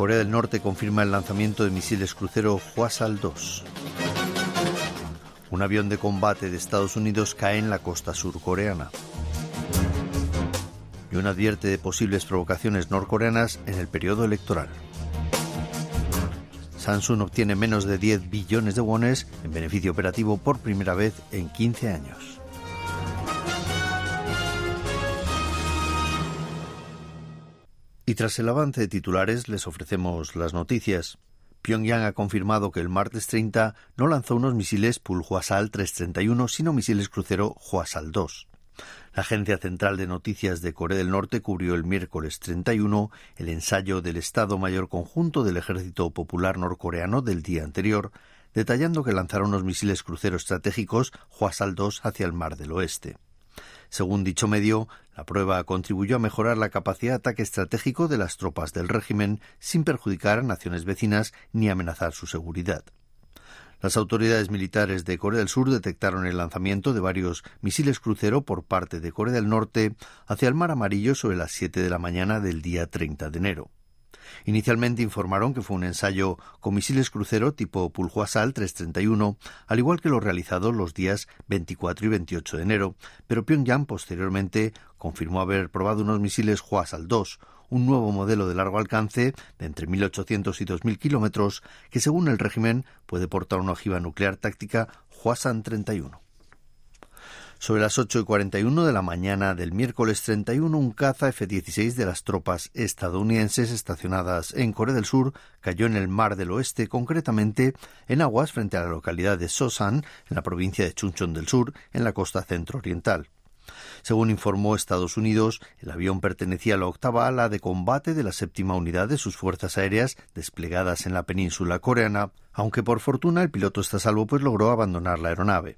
Corea del Norte confirma el lanzamiento de misiles crucero Hwasal 2. Un avión de combate de Estados Unidos cae en la costa surcoreana. Y un advierte de posibles provocaciones norcoreanas en el periodo electoral. Samsung obtiene menos de 10 billones de wones en beneficio operativo por primera vez en 15 años. Y tras el avance de titulares les ofrecemos las noticias. Pyongyang ha confirmado que el martes 30 no lanzó unos misiles Pulhuasal 331, sino misiles crucero Hwasal 2. La Agencia Central de Noticias de Corea del Norte cubrió el miércoles 31 el ensayo del Estado Mayor Conjunto del Ejército Popular Norcoreano del día anterior, detallando que lanzaron unos misiles crucero estratégicos Hwasal 2 hacia el Mar del Oeste. Según dicho medio, la prueba contribuyó a mejorar la capacidad de ataque estratégico de las tropas del régimen sin perjudicar a naciones vecinas ni amenazar su seguridad. Las autoridades militares de Corea del Sur detectaron el lanzamiento de varios misiles crucero por parte de Corea del Norte hacia el Mar Amarillo sobre las 7 de la mañana del día 30 de enero. Inicialmente informaron que fue un ensayo con misiles crucero tipo Pulhuasal 331, al igual que lo realizado los días 24 y 28 de enero, pero Pyongyang posteriormente confirmó haber probado unos misiles Hwasal 2, un nuevo modelo de largo alcance de entre 1.800 y 2.000 kilómetros que, según el régimen, puede portar una ojiva nuclear táctica Hwasan 31. Sobre las 8 y 41 de la mañana del miércoles 31, un caza F-16 de las tropas estadounidenses estacionadas en Corea del Sur cayó en el Mar del Oeste, concretamente en aguas frente a la localidad de Sosan, en la provincia de Chuncheon del Sur, en la costa centro-oriental. Según informó Estados Unidos, el avión pertenecía a la octava ala de combate de la séptima unidad de sus fuerzas aéreas desplegadas en la península coreana, aunque por fortuna el piloto está salvo pues logró abandonar la aeronave.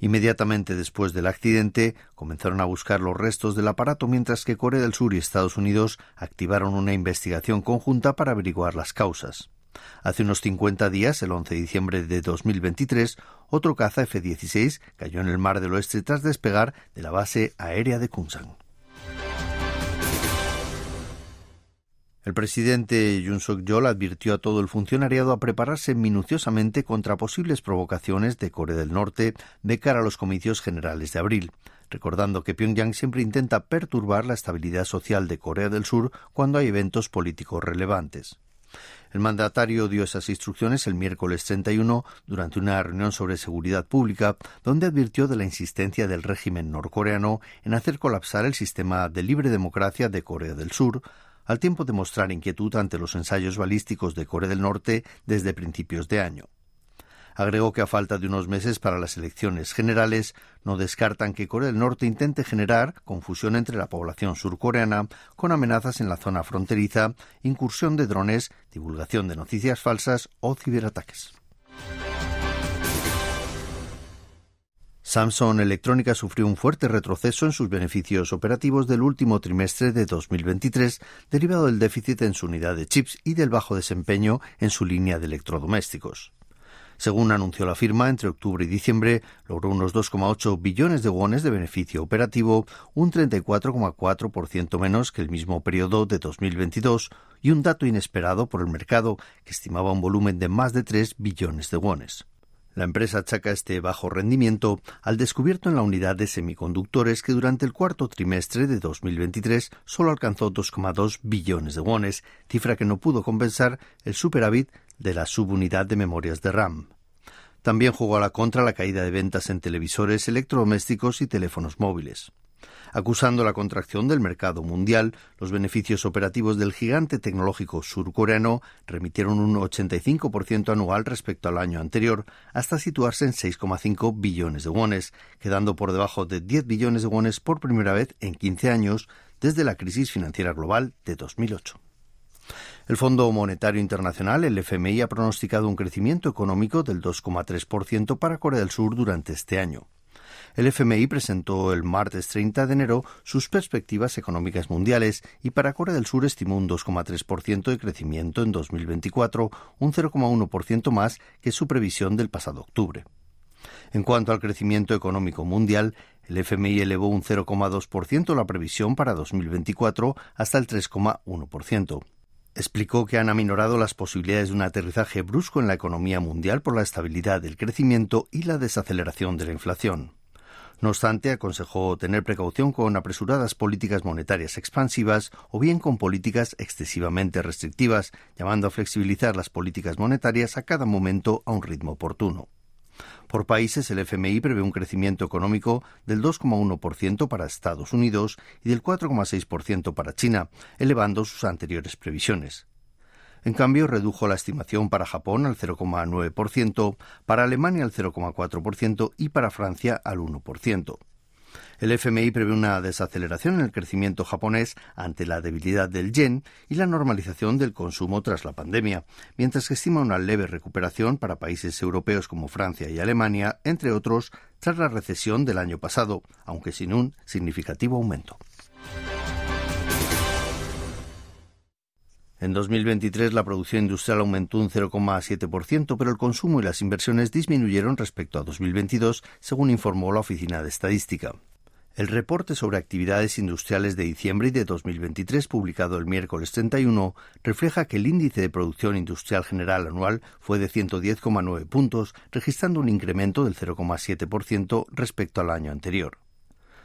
Inmediatamente después del accidente comenzaron a buscar los restos del aparato mientras que Corea del Sur y Estados Unidos activaron una investigación conjunta para averiguar las causas. Hace unos 50 días, el 11 de diciembre de 2023, otro caza F-16 cayó en el Mar del Oeste tras despegar de la base aérea de Kunsan. El presidente Yoon Suk-yeol advirtió a todo el funcionariado a prepararse minuciosamente contra posibles provocaciones de Corea del Norte de cara a los comicios generales de abril, recordando que Pyongyang siempre intenta perturbar la estabilidad social de Corea del Sur cuando hay eventos políticos relevantes. El mandatario dio esas instrucciones el miércoles 31 durante una reunión sobre seguridad pública, donde advirtió de la insistencia del régimen norcoreano en hacer colapsar el sistema de libre democracia de Corea del Sur, al tiempo de mostrar inquietud ante los ensayos balísticos de Corea del Norte desde principios de año. Agregó que a falta de unos meses para las elecciones generales, no descartan que Corea del Norte intente generar confusión entre la población surcoreana con amenazas en la zona fronteriza, incursión de drones, divulgación de noticias falsas o ciberataques. Samsung Electrónica sufrió un fuerte retroceso en sus beneficios operativos del último trimestre de 2023, derivado del déficit en su unidad de chips y del bajo desempeño en su línea de electrodomésticos. Según anunció la firma, entre octubre y diciembre logró unos 2,8 billones de wones de beneficio operativo, un 34,4% menos que el mismo periodo de 2022 y un dato inesperado por el mercado que estimaba un volumen de más de 3 billones de wones. La empresa achaca este bajo rendimiento al descubierto en la unidad de semiconductores que durante el cuarto trimestre de 2023 solo alcanzó 2,2 billones de wones, cifra que no pudo compensar el superávit de la subunidad de memorias de RAM. También jugó a la contra la caída de ventas en televisores, electrodomésticos y teléfonos móviles. Acusando la contracción del mercado mundial, los beneficios operativos del gigante tecnológico surcoreano remitieron un 85% anual respecto al año anterior, hasta situarse en 6,5 billones de wones, quedando por debajo de 10 billones de wones por primera vez en 15 años desde la crisis financiera global de 2008. El Fondo Monetario Internacional, el FMI, ha pronosticado un crecimiento económico del 2,3% para Corea del Sur durante este año. El FMI presentó el martes 30 de enero sus perspectivas económicas mundiales y para Corea del Sur estimó un 2,3% de crecimiento en 2024, un 0,1% más que su previsión del pasado octubre. En cuanto al crecimiento económico mundial, el FMI elevó un 0,2% la previsión para 2024 hasta el 3,1%. Explicó que han aminorado las posibilidades de un aterrizaje brusco en la economía mundial por la estabilidad del crecimiento y la desaceleración de la inflación. No obstante, aconsejó tener precaución con apresuradas políticas monetarias expansivas o bien con políticas excesivamente restrictivas, llamando a flexibilizar las políticas monetarias a cada momento a un ritmo oportuno. Por países, el FMI prevé un crecimiento económico del 2,1% para Estados Unidos y del 4,6% para China, elevando sus anteriores previsiones. En cambio, redujo la estimación para Japón al 0,9%, para Alemania al 0,4% y para Francia al 1%. El FMI prevé una desaceleración en el crecimiento japonés ante la debilidad del yen y la normalización del consumo tras la pandemia, mientras que estima una leve recuperación para países europeos como Francia y Alemania, entre otros, tras la recesión del año pasado, aunque sin un significativo aumento. En 2023 la producción industrial aumentó un 0,7%, pero el consumo y las inversiones disminuyeron respecto a 2022, según informó la Oficina de Estadística. El reporte sobre actividades industriales de diciembre y de 2023, publicado el miércoles 31, refleja que el índice de producción industrial general anual fue de 110,9 puntos, registrando un incremento del 0,7% respecto al año anterior.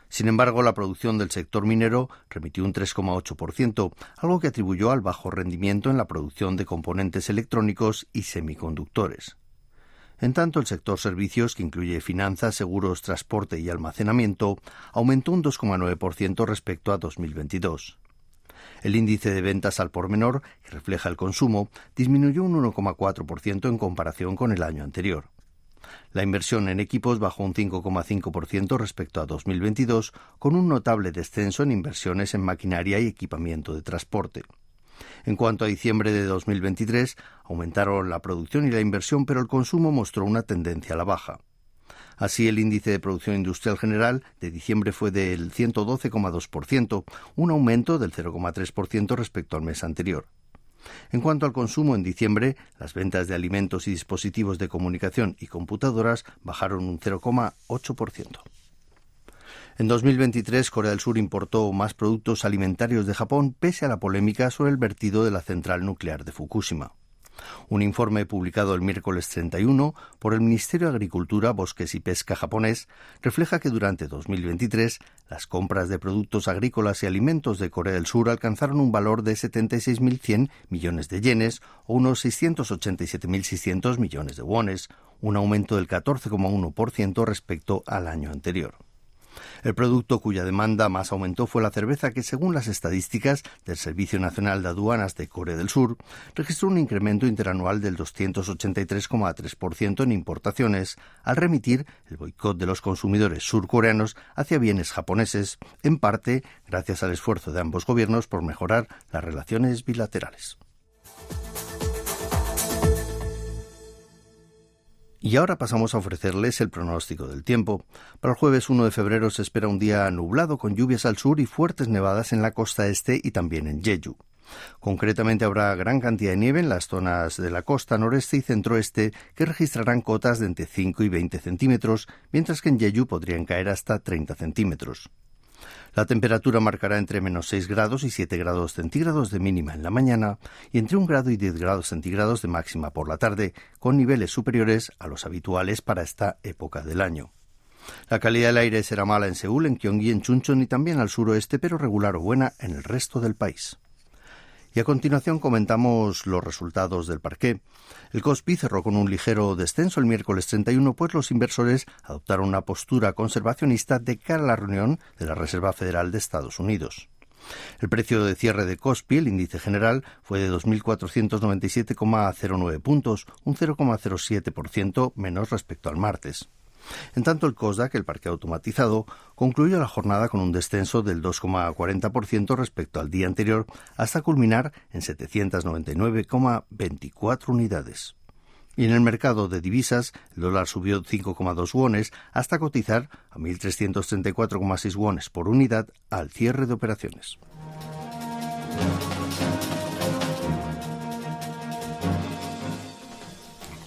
Sin embargo, la producción del sector minero remitió un 3,8%, algo que atribuyó al bajo rendimiento en la producción de componentes electrónicos y semiconductores. En tanto, el sector servicios, que incluye finanzas, seguros, transporte y almacenamiento, aumentó un 2,9% respecto a 2022. El índice de ventas al por menor, que refleja el consumo, disminuyó un 1,4% en comparación con el año anterior. La inversión en equipos bajó un 5,5% respecto a 2022, con un notable descenso en inversiones en maquinaria y equipamiento de transporte. En cuanto a diciembre de 2023, aumentaron la producción y la inversión, pero el consumo mostró una tendencia a la baja. Así, el índice de producción industrial general de diciembre fue del 112,2%, un aumento del 0,3% respecto al mes anterior. En cuanto al consumo en diciembre, las ventas de alimentos y dispositivos de comunicación y computadoras bajaron un 0,8%. En 2023, Corea del Sur importó más productos alimentarios de Japón pese a la polémica sobre el vertido de la central nuclear de Fukushima. Un informe publicado el miércoles 31 por el Ministerio de Agricultura, Bosques y Pesca japonés refleja que durante 2023 las compras de productos agrícolas y alimentos de Corea del Sur alcanzaron un valor de 76.100 millones de yenes o unos 687.600 millones de wones, un aumento del 14,1% respecto al año anterior. El producto cuya demanda más aumentó fue la cerveza que, según las estadísticas del Servicio Nacional de Aduanas de Corea del Sur, registró un incremento interanual del 283,3% en importaciones, al remitir el boicot de los consumidores surcoreanos hacia bienes japoneses, en parte gracias al esfuerzo de ambos gobiernos por mejorar las relaciones bilaterales. Y ahora pasamos a ofrecerles el pronóstico del tiempo. Para el jueves 1 de febrero se espera un día nublado con lluvias al sur y fuertes nevadas en la costa este y también en Jeju. Concretamente habrá gran cantidad de nieve en las zonas de la costa noreste y centroeste que registrarán cotas de entre 5 y 20 centímetros, mientras que en Jeju podrían caer hasta 30 centímetros. La temperatura marcará entre menos 6 grados y 7 grados centígrados de mínima en la mañana y entre 1 grado y 10 grados centígrados de máxima por la tarde, con niveles superiores a los habituales para esta época del año. La calidad del aire será mala en Seúl, en Gyeonggi, en Chuncheon y también al suroeste, pero regular o buena en el resto del país. Y a continuación comentamos los resultados del parqué. El Kospi cerró con un ligero descenso el miércoles 31, pues los inversores adoptaron una postura conservacionista de cara a la reunión de la Reserva Federal de Estados Unidos. El precio de cierre de Kospi, el índice general, fue de 2.497,09 puntos, un 0,07% menos respecto al martes. En tanto, el COSDAC, el parque automatizado, concluyó la jornada con un descenso del 2,40% respecto al día anterior, hasta culminar en 799,24 unidades. Y en el mercado de divisas, el dólar subió 5,2 wones hasta cotizar a 1.334,6 wones por unidad al cierre de operaciones.